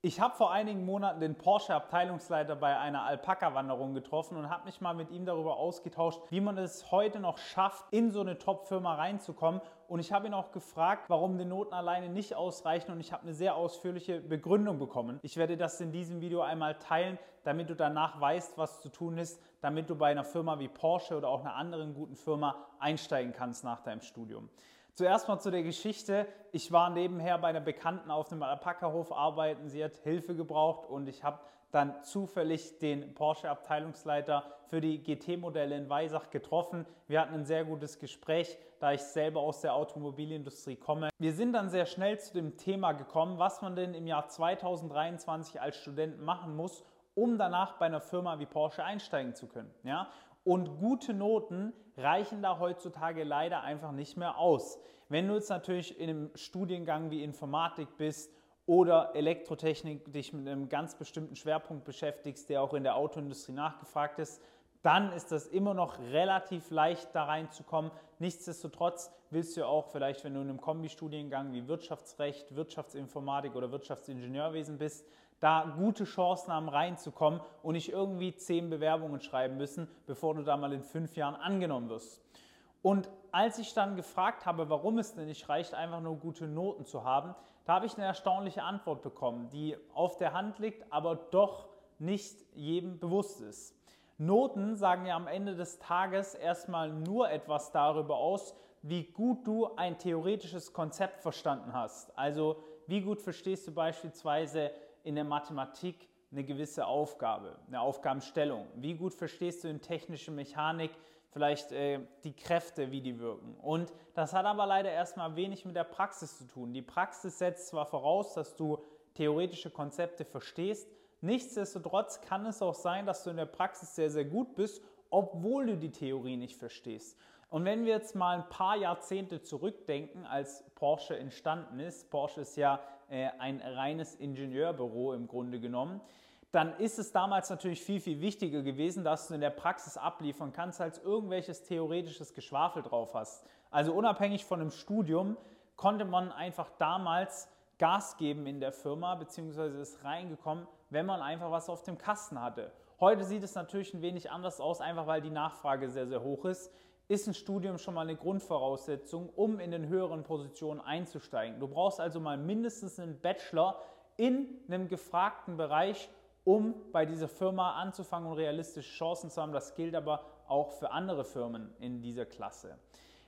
Ich habe vor einigen Monaten den Porsche-Abteilungsleiter bei einer Alpaka-Wanderung getroffen und habe mich mal mit ihm darüber ausgetauscht, wie man es heute noch schafft, in so eine Top-Firma reinzukommen. Und ich habe ihn auch gefragt, warum die Noten alleine nicht ausreichen und ich habe eine sehr ausführliche Begründung bekommen. Ich werde das in diesem Video einmal teilen, damit du danach weißt, was zu tun ist, damit du bei einer Firma wie Porsche oder auch einer anderen guten Firma einsteigen kannst nach deinem Studium. Zuerst mal zu der Geschichte. Ich war nebenher bei einer Bekannten auf einem Alpaka-Hof arbeiten. Sie hat Hilfe gebraucht und ich habe dann zufällig den Porsche-Abteilungsleiter für die GT-Modelle in Weisach getroffen. Wir hatten ein sehr gutes Gespräch, da ich selber aus der Automobilindustrie komme. Wir sind dann sehr schnell zu dem Thema gekommen, was man denn im Jahr 2023 als Student machen muss, um danach bei einer Firma wie Porsche einsteigen zu können. Ja? Und gute Noten reichen da heutzutage leider einfach nicht mehr aus. Wenn du jetzt natürlich in einem Studiengang wie Informatik bist oder Elektrotechnik dich mit einem ganz bestimmten Schwerpunkt beschäftigst, der auch in der Autoindustrie nachgefragt ist, dann ist das immer noch relativ leicht da reinzukommen. Nichtsdestotrotz willst du auch vielleicht, wenn du in einem Kombistudiengang wie Wirtschaftsrecht, Wirtschaftsinformatik oder Wirtschaftsingenieurwesen bist, da gute Chancen haben reinzukommen und nicht irgendwie zehn Bewerbungen schreiben müssen, bevor du da mal in fünf Jahren angenommen wirst. Und als ich dann gefragt habe, warum es denn nicht reicht, einfach nur gute Noten zu haben, da habe ich eine erstaunliche Antwort bekommen, die auf der Hand liegt, aber doch nicht jedem bewusst ist. Noten sagen ja am Ende des Tages erstmal nur etwas darüber aus, wie gut du ein theoretisches Konzept verstanden hast. Also wie gut verstehst du beispielsweise in der Mathematik eine gewisse Aufgabe, eine Aufgabenstellung? Wie gut verstehst du in technischer Mechanik vielleicht äh, die Kräfte, wie die wirken? Und das hat aber leider erstmal wenig mit der Praxis zu tun. Die Praxis setzt zwar voraus, dass du theoretische Konzepte verstehst, nichtsdestotrotz kann es auch sein, dass du in der Praxis sehr, sehr gut bist, obwohl du die Theorie nicht verstehst. Und wenn wir jetzt mal ein paar Jahrzehnte zurückdenken, als Porsche entstanden ist, Porsche ist ja äh, ein reines Ingenieurbüro im Grunde genommen, dann ist es damals natürlich viel, viel wichtiger gewesen, dass du in der Praxis abliefern kannst, als irgendwelches theoretisches Geschwafel drauf hast. Also unabhängig von einem Studium konnte man einfach damals Gas geben in der Firma, beziehungsweise ist reingekommen, wenn man einfach was auf dem Kasten hatte. Heute sieht es natürlich ein wenig anders aus, einfach weil die Nachfrage sehr, sehr hoch ist ist ein Studium schon mal eine Grundvoraussetzung, um in den höheren Positionen einzusteigen. Du brauchst also mal mindestens einen Bachelor in einem gefragten Bereich, um bei dieser Firma anzufangen und realistische Chancen zu haben. Das gilt aber auch für andere Firmen in dieser Klasse.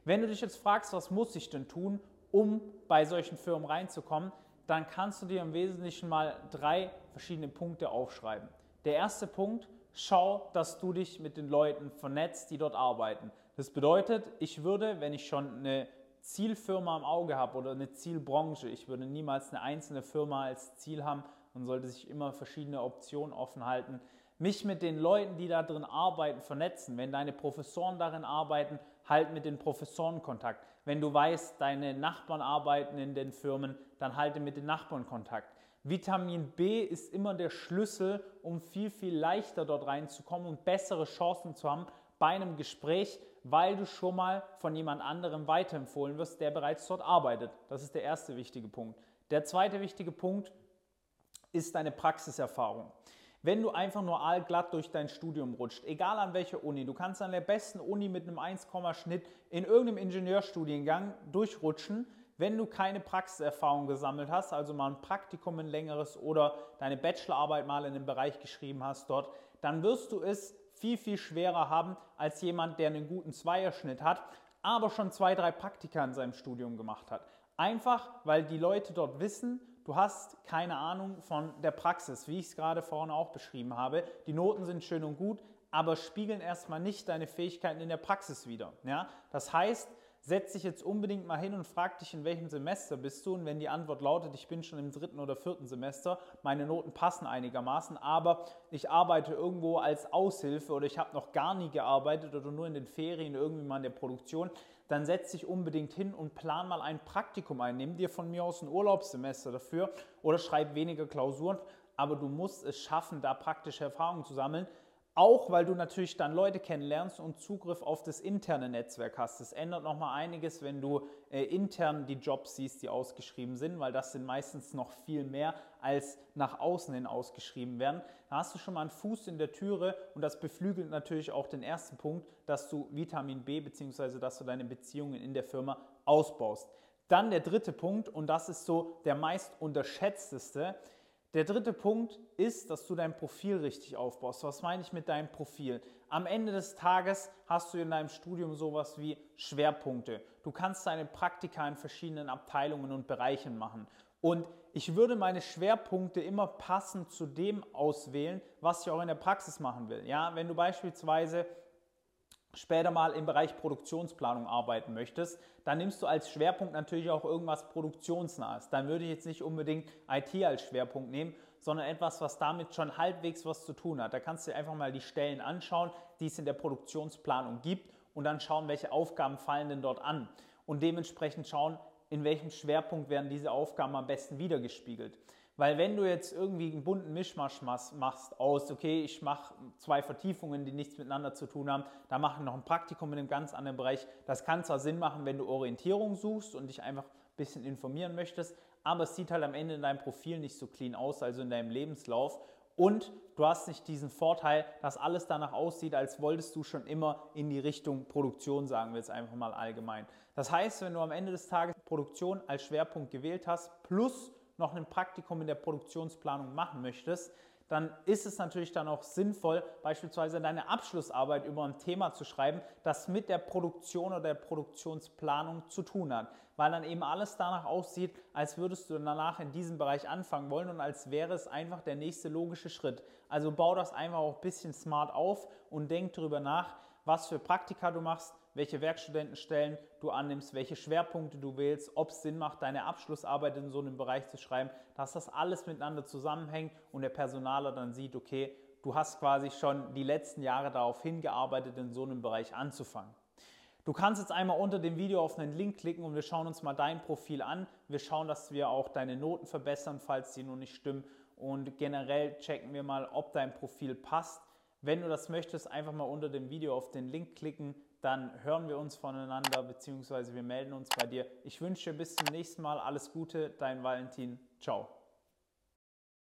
Wenn du dich jetzt fragst, was muss ich denn tun, um bei solchen Firmen reinzukommen, dann kannst du dir im Wesentlichen mal drei verschiedene Punkte aufschreiben. Der erste Punkt, schau, dass du dich mit den Leuten vernetzt, die dort arbeiten. Das bedeutet, ich würde, wenn ich schon eine Zielfirma im Auge habe oder eine Zielbranche, ich würde niemals eine einzelne Firma als Ziel haben und sollte sich immer verschiedene Optionen offen halten, mich mit den Leuten, die da drin arbeiten, vernetzen. Wenn deine Professoren darin arbeiten, halt mit den Professoren Kontakt. Wenn du weißt, deine Nachbarn arbeiten in den Firmen, dann halte mit den Nachbarn Kontakt. Vitamin B ist immer der Schlüssel, um viel, viel leichter dort reinzukommen und bessere Chancen zu haben bei einem Gespräch, weil du schon mal von jemand anderem weiterempfohlen wirst, der bereits dort arbeitet. Das ist der erste wichtige Punkt. Der zweite wichtige Punkt ist deine Praxiserfahrung. Wenn du einfach nur allglatt durch dein Studium rutscht, egal an welcher Uni, du kannst an der besten Uni mit einem 1, Schnitt in irgendeinem Ingenieurstudiengang durchrutschen, wenn du keine Praxiserfahrung gesammelt hast, also mal ein Praktikum ein längeres oder deine Bachelorarbeit mal in einem Bereich geschrieben hast dort, dann wirst du es viel, viel schwerer haben als jemand, der einen guten Zweierschnitt hat, aber schon zwei, drei Praktika in seinem Studium gemacht hat. Einfach, weil die Leute dort wissen, du hast keine Ahnung von der Praxis, wie ich es gerade vorne auch beschrieben habe. Die Noten sind schön und gut, aber spiegeln erstmal nicht deine Fähigkeiten in der Praxis wider. Ja? Das heißt, setz dich jetzt unbedingt mal hin und frag dich, in welchem Semester bist du. Und wenn die Antwort lautet, ich bin schon im dritten oder vierten Semester, meine Noten passen einigermaßen, aber ich arbeite irgendwo als Aushilfe oder ich habe noch gar nie gearbeitet oder nur in den Ferien irgendwie mal in der Produktion, dann setz dich unbedingt hin und plan mal ein Praktikum ein. Nimm dir von mir aus ein Urlaubssemester dafür oder schreib weniger Klausuren, aber du musst es schaffen, da praktische Erfahrungen zu sammeln. Auch weil du natürlich dann Leute kennenlernst und Zugriff auf das interne Netzwerk hast. Das ändert nochmal einiges, wenn du äh, intern die Jobs siehst, die ausgeschrieben sind, weil das sind meistens noch viel mehr als nach außen hin ausgeschrieben werden. Da hast du schon mal einen Fuß in der Türe und das beflügelt natürlich auch den ersten Punkt, dass du Vitamin B bzw. dass du deine Beziehungen in der Firma ausbaust. Dann der dritte Punkt und das ist so der meist unterschätzteste der dritte Punkt ist, dass du dein Profil richtig aufbaust. Was meine ich mit deinem Profil? Am Ende des Tages hast du in deinem Studium sowas wie Schwerpunkte. Du kannst deine Praktika in verschiedenen Abteilungen und Bereichen machen. Und ich würde meine Schwerpunkte immer passend zu dem auswählen, was ich auch in der Praxis machen will. Ja, wenn du beispielsweise später mal im Bereich Produktionsplanung arbeiten möchtest, dann nimmst du als Schwerpunkt natürlich auch irgendwas Produktionsnahes. Dann würde ich jetzt nicht unbedingt IT als Schwerpunkt nehmen, sondern etwas, was damit schon halbwegs was zu tun hat. Da kannst du dir einfach mal die Stellen anschauen, die es in der Produktionsplanung gibt und dann schauen, welche Aufgaben fallen denn dort an. Und dementsprechend schauen, in welchem Schwerpunkt werden diese Aufgaben am besten wiedergespiegelt. Weil wenn du jetzt irgendwie einen bunten Mischmasch machst aus, okay, ich mache zwei Vertiefungen, die nichts miteinander zu tun haben, da mache ich noch ein Praktikum in einem ganz anderen Bereich. Das kann zwar Sinn machen, wenn du Orientierung suchst und dich einfach ein bisschen informieren möchtest, aber es sieht halt am Ende in deinem Profil nicht so clean aus, also in deinem Lebenslauf. Und du hast nicht diesen Vorteil, dass alles danach aussieht, als wolltest du schon immer in die Richtung Produktion, sagen wir jetzt einfach mal allgemein. Das heißt, wenn du am Ende des Tages Produktion als Schwerpunkt gewählt hast, plus noch ein Praktikum in der Produktionsplanung machen möchtest, dann ist es natürlich dann auch sinnvoll, beispielsweise deine Abschlussarbeit über ein Thema zu schreiben, das mit der Produktion oder der Produktionsplanung zu tun hat, weil dann eben alles danach aussieht, als würdest du danach in diesem Bereich anfangen wollen und als wäre es einfach der nächste logische Schritt. Also bau das einfach auch ein bisschen smart auf und denk darüber nach, was für Praktika du machst, welche Werkstudentenstellen du annimmst, welche Schwerpunkte du wählst, ob es Sinn macht, deine Abschlussarbeit in so einem Bereich zu schreiben, dass das alles miteinander zusammenhängt und der Personaler dann sieht, okay, du hast quasi schon die letzten Jahre darauf hingearbeitet, in so einem Bereich anzufangen. Du kannst jetzt einmal unter dem Video auf einen Link klicken und wir schauen uns mal dein Profil an. Wir schauen, dass wir auch deine Noten verbessern, falls die noch nicht stimmen. Und generell checken wir mal, ob dein Profil passt. Wenn du das möchtest, einfach mal unter dem Video auf den Link klicken, dann hören wir uns voneinander bzw. wir melden uns bei dir. Ich wünsche dir bis zum nächsten Mal alles Gute, dein Valentin. Ciao.